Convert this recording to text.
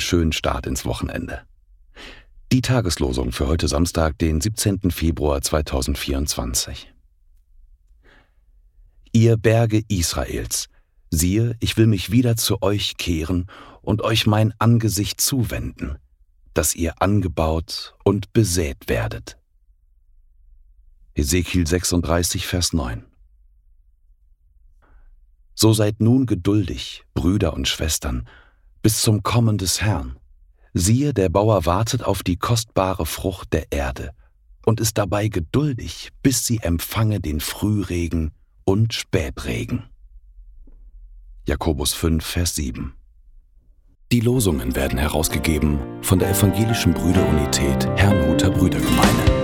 schönen Start ins Wochenende. Die Tageslosung für heute Samstag, den 17. Februar 2024. Ihr Berge Israels, siehe, ich will mich wieder zu euch kehren und euch mein Angesicht zuwenden, dass ihr angebaut und besät werdet. Ezekiel 36, Vers 9. So seid nun geduldig, Brüder und Schwestern, bis zum Kommen des Herrn. Siehe, der Bauer wartet auf die kostbare Frucht der Erde und ist dabei geduldig, bis sie empfange den Frühregen und Spätregen. Jakobus 5, Vers 7. Die Losungen werden herausgegeben von der Evangelischen Brüderunität Hermann